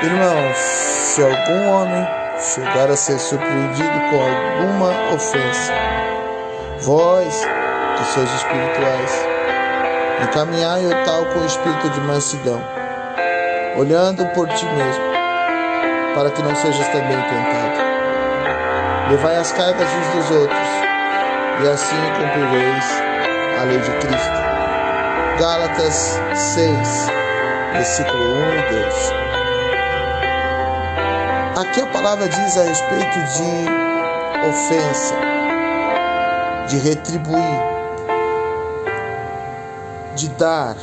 Irmãos, se algum homem chegar a ser surpreendido com alguma ofensa, vós, que sois espirituais, encaminhai o tal com espírito de mansidão, olhando por ti mesmo, para que não sejas também tentado. Levai as cargas uns dos outros, e assim cumprireis a lei de Cristo. Gálatas 6, versículo 1 e 2. Aqui a palavra diz a respeito de ofensa, de retribuir, de dar.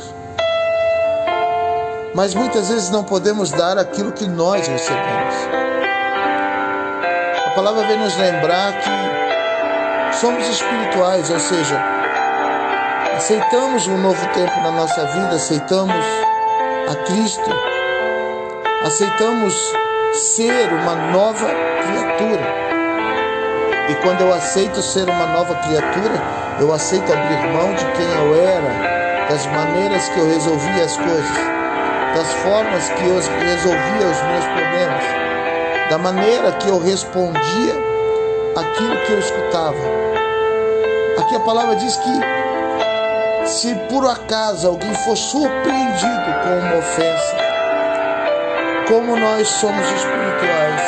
Mas muitas vezes não podemos dar aquilo que nós recebemos. A palavra vem nos lembrar que somos espirituais, ou seja, aceitamos um novo tempo na nossa vida, aceitamos a Cristo, aceitamos ser uma nova criatura. E quando eu aceito ser uma nova criatura, eu aceito abrir mão de quem eu era, das maneiras que eu resolvia as coisas, das formas que eu resolvia os meus problemas, da maneira que eu respondia aquilo que eu escutava. Aqui a palavra diz que se por acaso alguém for surpreendido com uma ofensa, como nós somos espirituais,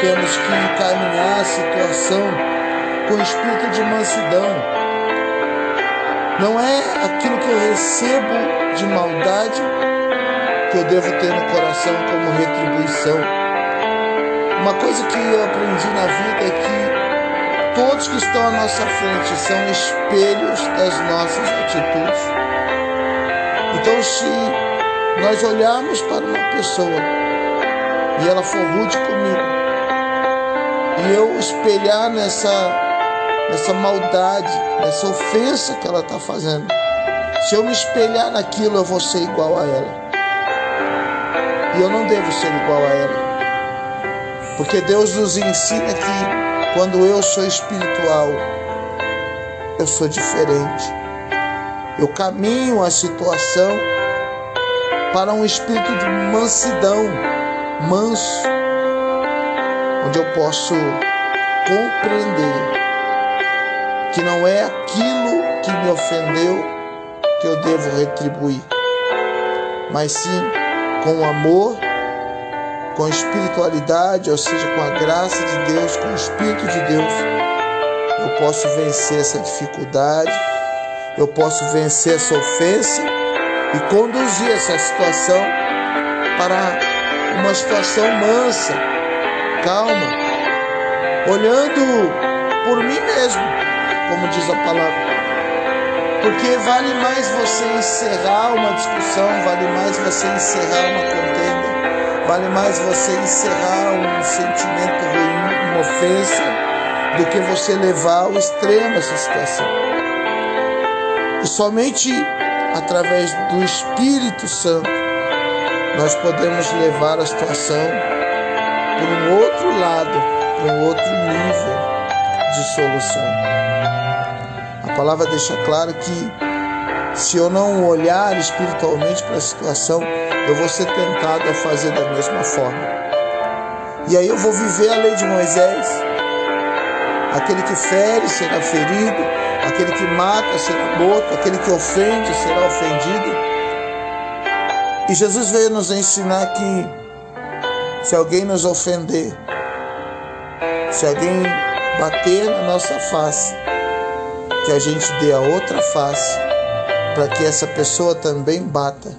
temos que encaminhar a situação com espírito de mansidão. Não é aquilo que eu recebo de maldade que eu devo ter no coração como retribuição. Uma coisa que eu aprendi na vida é que todos que estão à nossa frente são espelhos das nossas atitudes. Então, se nós olharmos para uma pessoa e ela for rude comigo, e eu espelhar nessa, nessa maldade, nessa ofensa que ela está fazendo, se eu me espelhar naquilo, eu vou ser igual a ela. E eu não devo ser igual a ela. Porque Deus nos ensina que quando eu sou espiritual, eu sou diferente. Eu caminho a situação para um espírito de mansidão, manso, onde eu posso compreender que não é aquilo que me ofendeu que eu devo retribuir, mas sim com amor, com espiritualidade, ou seja, com a graça de Deus, com o Espírito de Deus, eu posso vencer essa dificuldade, eu posso vencer essa ofensa e conduzir essa situação para uma situação mansa, calma, olhando por mim mesmo, como diz a palavra. Porque vale mais você encerrar uma discussão, vale mais você encerrar uma contenda, vale mais você encerrar um sentimento ruim, uma ofensa, do que você levar ao extremo essa situação. E somente através do Espírito Santo, nós podemos levar a situação por um outro lado, por um outro nível de solução. A palavra deixa claro que se eu não olhar espiritualmente para a situação, eu vou ser tentado a fazer da mesma forma. E aí eu vou viver a lei de Moisés. Aquele que fere será ferido, Aquele que mata será morto, aquele que ofende será ofendido. E Jesus veio nos ensinar que se alguém nos ofender, se alguém bater na nossa face, que a gente dê a outra face, para que essa pessoa também bata,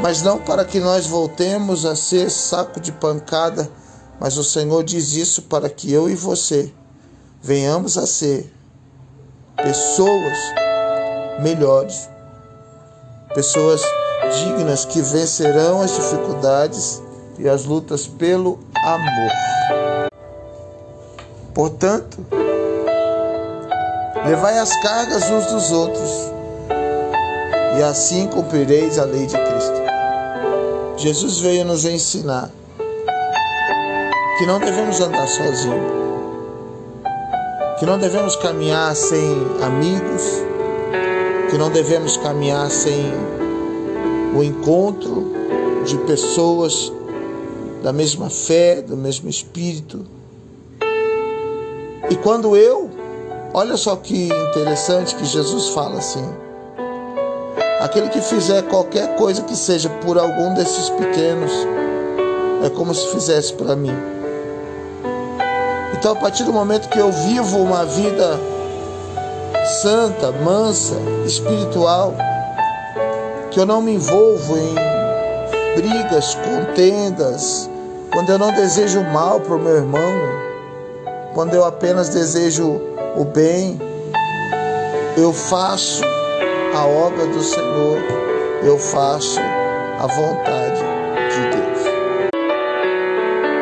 mas não para que nós voltemos a ser saco de pancada, mas o Senhor diz isso para que eu e você venhamos a ser pessoas melhores, pessoas dignas que vencerão as dificuldades e as lutas pelo amor. Portanto, levai as cargas uns dos outros, e assim cumprireis a lei de Cristo. Jesus veio nos ensinar que não devemos andar sozinhos que não devemos caminhar sem amigos, que não devemos caminhar sem o encontro de pessoas da mesma fé, do mesmo espírito. E quando eu, olha só que interessante que Jesus fala assim: aquele que fizer qualquer coisa que seja por algum desses pequenos, é como se fizesse para mim. Então, a partir do momento que eu vivo uma vida santa, mansa, espiritual, que eu não me envolvo em brigas, contendas, quando eu não desejo mal para o meu irmão, quando eu apenas desejo o bem, eu faço a obra do Senhor, eu faço a vontade de Deus.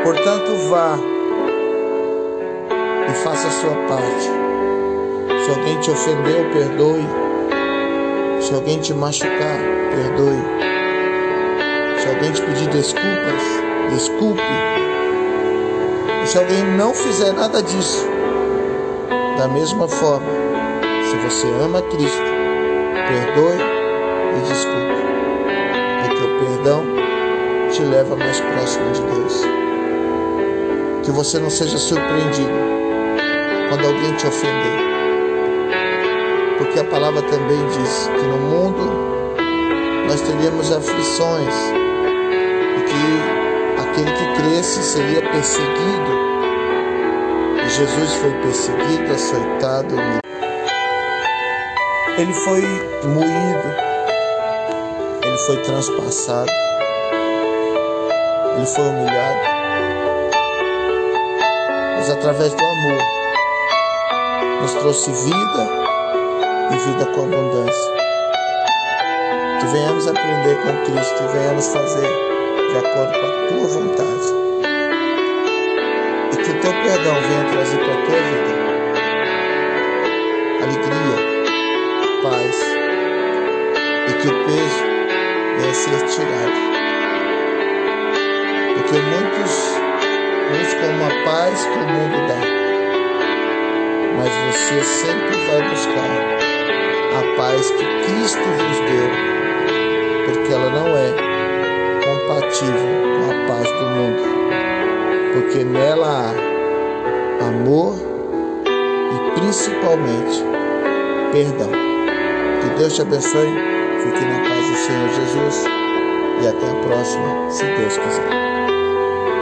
Portanto, vá e faça a sua parte. Se alguém te ofendeu, perdoe. Se alguém te machucar, perdoe. Se alguém te pedir desculpas, desculpe. E se alguém não fizer nada disso, da mesma forma, se você ama Cristo, perdoe e desculpe. Porque o perdão te leva mais próximo de Deus. Que você não seja surpreendido quando alguém te ofender. Porque a palavra também diz que no mundo nós teríamos aflições e que aquele que cresce seria perseguido. E Jesus foi perseguido, açoitado, ele foi moído, ele foi transpassado, ele foi humilhado, mas através do amor nos trouxe vida e vida com abundância. Que venhamos aprender com Cristo e venhamos fazer de acordo com a tua vontade. E que o teu perdão venha trazer para a tua vida alegria, paz e que o peso venha ser tirado. Porque muitos buscam uma paz que o mundo dá mas você sempre vai buscar a paz que Cristo vos deu, porque ela não é compatível com a paz do mundo, porque nela há amor e principalmente perdão. Que Deus te abençoe, fique na paz do Senhor Jesus e até a próxima, se Deus quiser.